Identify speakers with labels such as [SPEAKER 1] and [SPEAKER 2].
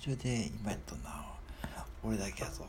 [SPEAKER 1] 中で今やっとんな俺だけやぞ。